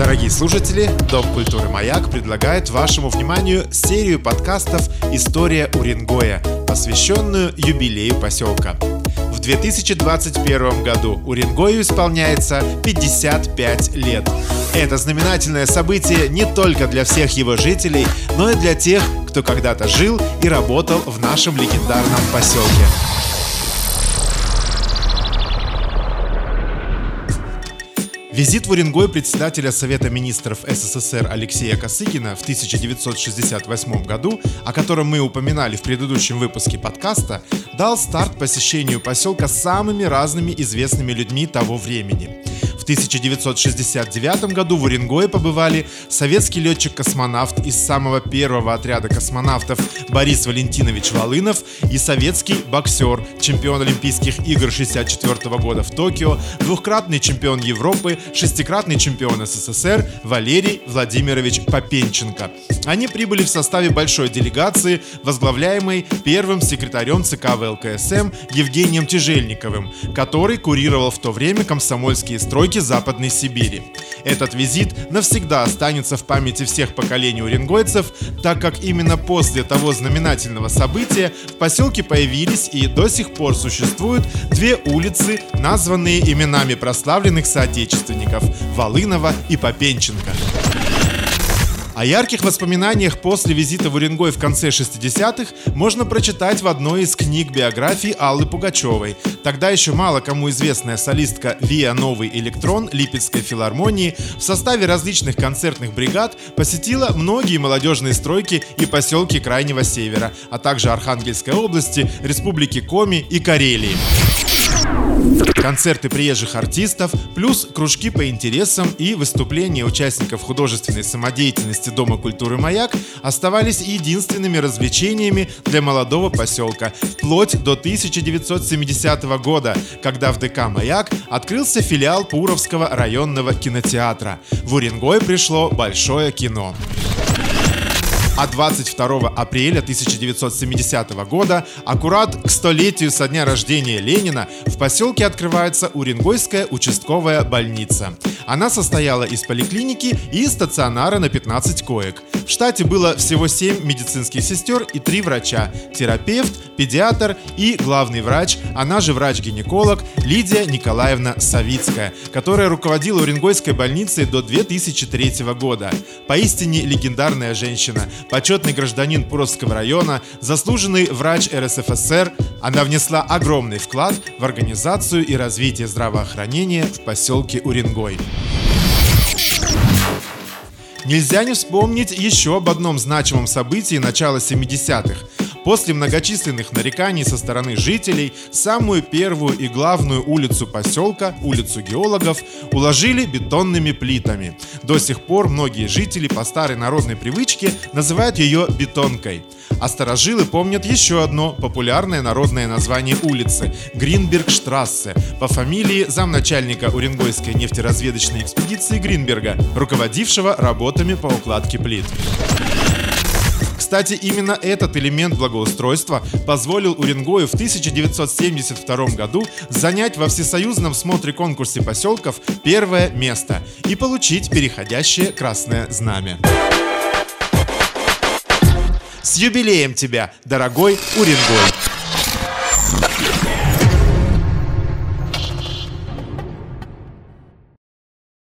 Дорогие слушатели, Дом культуры «Маяк» предлагает вашему вниманию серию подкастов «История Уренгоя», посвященную юбилею поселка. В 2021 году Уренгою исполняется 55 лет. Это знаменательное событие не только для всех его жителей, но и для тех, кто когда-то жил и работал в нашем легендарном поселке. Визит в Уренгой председателя Совета министров СССР Алексея Косыгина в 1968 году, о котором мы упоминали в предыдущем выпуске подкаста, дал старт посещению поселка самыми разными известными людьми того времени. 1969 году в Уренгое побывали советский летчик-космонавт из самого первого отряда космонавтов Борис Валентинович Волынов и советский боксер, чемпион Олимпийских игр 64 года в Токио, двухкратный чемпион Европы, шестикратный чемпион СССР Валерий Владимирович Попенченко. Они прибыли в составе большой делегации, возглавляемой первым секретарем ЦК ВЛКСМ Евгением Тяжельниковым, который курировал в то время комсомольские стройки Западной Сибири. Этот визит навсегда останется в памяти всех поколений уренгойцев, так как именно после того знаменательного события в поселке появились и до сих пор существуют две улицы, названные именами прославленных соотечественников – Волынова и Попенченко. О ярких воспоминаниях после визита в Уренгой в конце 60-х можно прочитать в одной из книг биографии Аллы Пугачевой. Тогда еще мало кому известная солистка Виа Новый Электрон Липецкой филармонии в составе различных концертных бригад посетила многие молодежные стройки и поселки Крайнего Севера, а также Архангельской области, Республики Коми и Карелии концерты приезжих артистов, плюс кружки по интересам и выступления участников художественной самодеятельности Дома культуры «Маяк» оставались единственными развлечениями для молодого поселка, вплоть до 1970 года, когда в ДК «Маяк» открылся филиал Пуровского районного кинотеатра. В Уренгой пришло большое кино. А 22 апреля 1970 года, аккурат к столетию со дня рождения Ленина, в поселке открывается Уренгойская участковая больница. Она состояла из поликлиники и стационара на 15 коек. В штате было всего 7 медицинских сестер и 3 врача – терапевт, педиатр и главный врач, она же врач-гинеколог Лидия Николаевна Савицкая, которая руководила Уренгойской больницей до 2003 года. Поистине легендарная женщина, почетный гражданин Пуровского района, заслуженный врач РСФСР, она внесла огромный вклад в организацию и развитие здравоохранения в поселке Уренгой. Нельзя не вспомнить еще об одном значимом событии начала 70-х. После многочисленных нареканий со стороны жителей, самую первую и главную улицу поселка, улицу геологов, уложили бетонными плитами. До сих пор многие жители по старой народной привычке называют ее бетонкой. А старожилы помнят еще одно популярное народное название улицы – Гринбергштрассе, по фамилии замначальника Уренгойской нефтеразведочной экспедиции Гринберга, руководившего работами по укладке плит. Кстати, именно этот элемент благоустройства позволил Уренгою в 1972 году занять во всесоюзном смотре-конкурсе поселков первое место и получить переходящее красное знамя. С юбилеем тебя, дорогой Уренгой!